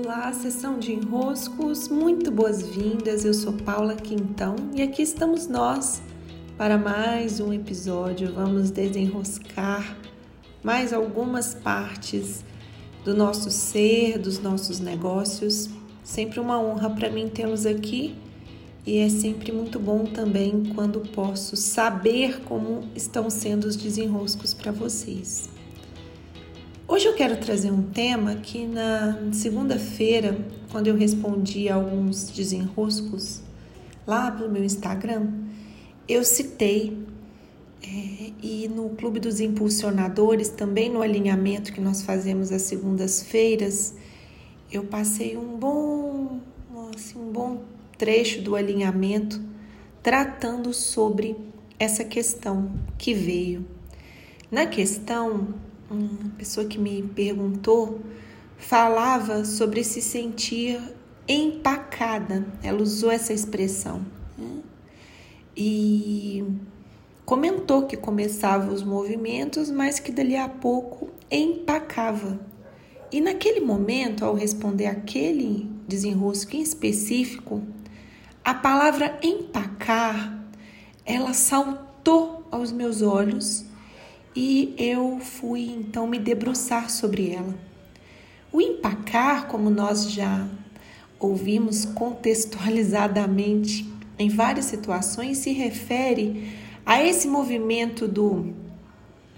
Olá, sessão de enroscos, muito boas-vindas. Eu sou Paula Quintão e aqui estamos nós para mais um episódio. Vamos desenroscar mais algumas partes do nosso ser, dos nossos negócios. Sempre uma honra para mim tê-los aqui e é sempre muito bom também quando posso saber como estão sendo os desenroscos para vocês. Hoje eu quero trazer um tema que na segunda-feira, quando eu respondi alguns desenroscos lá no meu Instagram, eu citei é, e no Clube dos Impulsionadores, também no alinhamento que nós fazemos às segundas-feiras, eu passei um bom, assim, um bom trecho do alinhamento tratando sobre essa questão que veio. Na questão, uma pessoa que me perguntou falava sobre se sentir empacada. Ela usou essa expressão. Né? E comentou que começava os movimentos, mas que dali a pouco empacava. E naquele momento, ao responder aquele desenrosco em específico, a palavra empacar, ela saltou aos meus olhos e eu fui então me debruçar sobre ela. O empacar, como nós já ouvimos contextualizadamente em várias situações, se refere a esse movimento do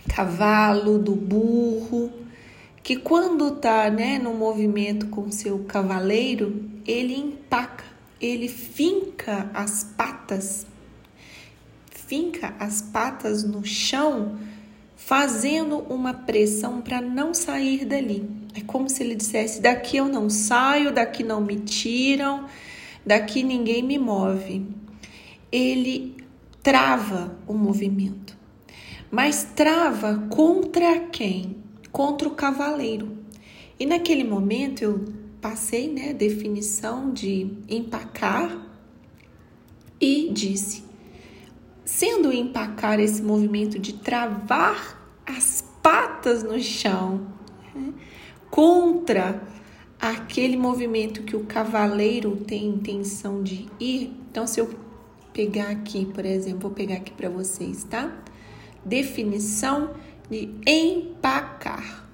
cavalo, do burro, que quando está né, no movimento com seu cavaleiro, ele empaca, ele finca as patas, finca as patas no chão fazendo uma pressão para não sair dali. É como se ele dissesse: daqui eu não saio, daqui não me tiram, daqui ninguém me move. Ele trava o movimento, mas trava contra quem? Contra o cavaleiro. E naquele momento eu passei né, a definição de empacar e disse: sendo empacar esse movimento de travar as patas no chão né? contra aquele movimento que o cavaleiro tem intenção de ir. Então, se eu pegar aqui, por exemplo, vou pegar aqui para vocês, tá? Definição de empacar,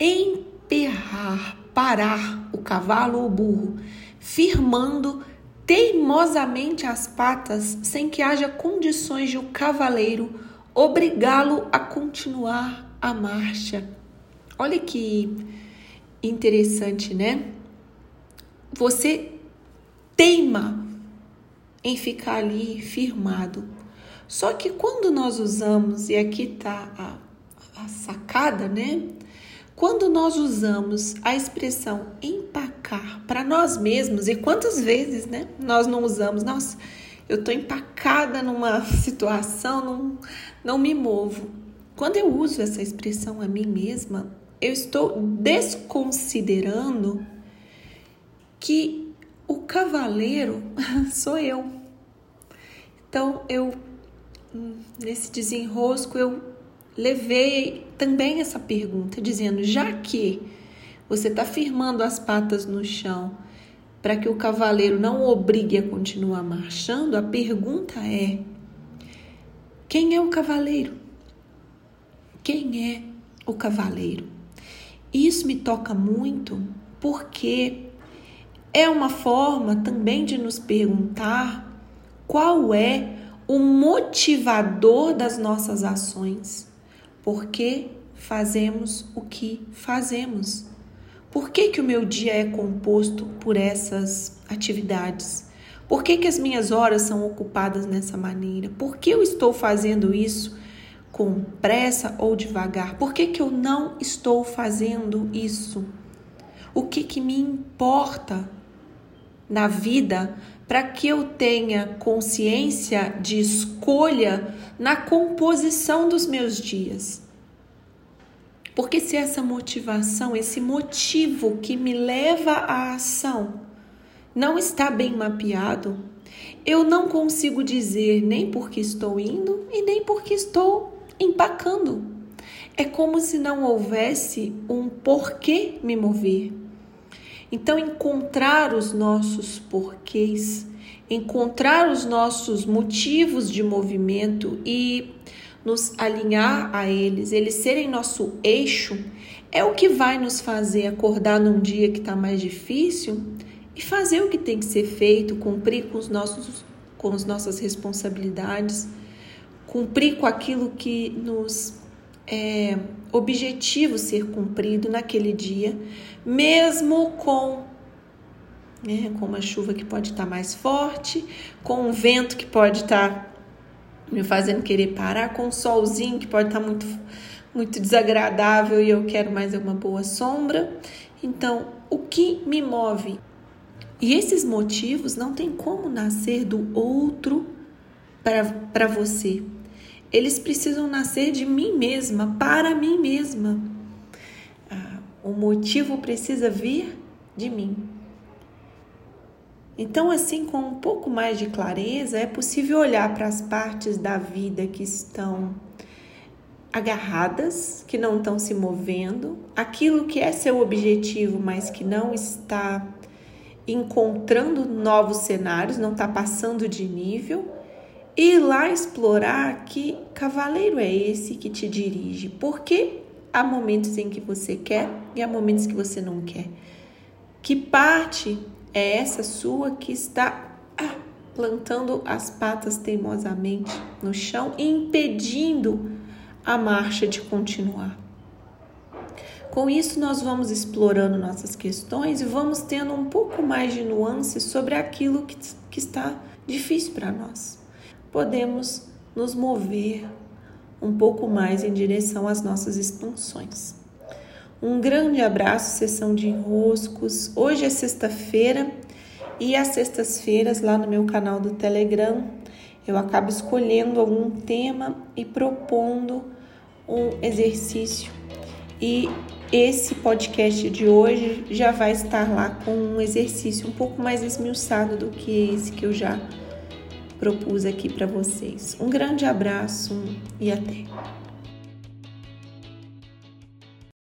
emperrar, parar o cavalo ou burro, firmando teimosamente as patas sem que haja condições de o cavaleiro obrigá-lo a continuar a marcha. Olha que interessante, né? Você teima em ficar ali firmado. Só que quando nós usamos, e aqui está a, a sacada, né? Quando nós usamos a expressão empacar para nós mesmos, e quantas vezes, né? Nós não usamos, nossa, eu estou empacada numa situação, não, não me movo. Quando eu uso essa expressão a mim mesma, eu estou desconsiderando que o cavaleiro sou eu. Então, eu, nesse desenrosco, eu levei também essa pergunta, dizendo: já que você está firmando as patas no chão, para que o cavaleiro não o obrigue a continuar marchando, a pergunta é: quem é o cavaleiro? Quem é o cavaleiro? Isso me toca muito porque é uma forma também de nos perguntar qual é o motivador das nossas ações. Por que fazemos o que fazemos? Por que, que o meu dia é composto por essas atividades? Por que, que as minhas horas são ocupadas nessa maneira? Por que eu estou fazendo isso com pressa ou devagar? Por que, que eu não estou fazendo isso? O que, que me importa na vida para que eu tenha consciência de escolha na composição dos meus dias? Porque se essa motivação, esse motivo que me leva à ação não está bem mapeado, eu não consigo dizer nem porque estou indo e nem porque estou empacando. É como se não houvesse um porquê me mover. Então, encontrar os nossos porquês, encontrar os nossos motivos de movimento e nos alinhar a eles, eles serem nosso eixo, é o que vai nos fazer acordar num dia que está mais difícil e fazer o que tem que ser feito, cumprir com, os nossos, com as nossas responsabilidades, cumprir com aquilo que nos é objetivo ser cumprido naquele dia, mesmo com né, com uma chuva que pode estar mais forte, com um vento que pode estar me fazendo querer parar, com um solzinho que pode estar muito muito desagradável e eu quero mais uma boa sombra. Então, o que me move? E esses motivos não tem como nascer do outro para você. Eles precisam nascer de mim mesma, para mim mesma. Ah, o motivo precisa vir de mim. Então, assim, com um pouco mais de clareza, é possível olhar para as partes da vida que estão agarradas, que não estão se movendo, aquilo que é seu objetivo, mas que não está encontrando novos cenários, não está passando de nível, e ir lá explorar que cavaleiro é esse que te dirige, porque há momentos em que você quer e há momentos que você não quer. Que parte é essa sua que está ah, plantando as patas teimosamente no chão e impedindo a marcha de continuar? Com isso, nós vamos explorando nossas questões e vamos tendo um pouco mais de nuances sobre aquilo que, que está difícil para nós. Podemos nos mover um pouco mais em direção às nossas expansões. Um grande abraço, sessão de enroscos. Hoje é sexta-feira e às sextas-feiras, lá no meu canal do Telegram, eu acabo escolhendo algum tema e propondo um exercício. E esse podcast de hoje já vai estar lá com um exercício um pouco mais esmiuçado do que esse que eu já propus aqui para vocês. Um grande abraço e até!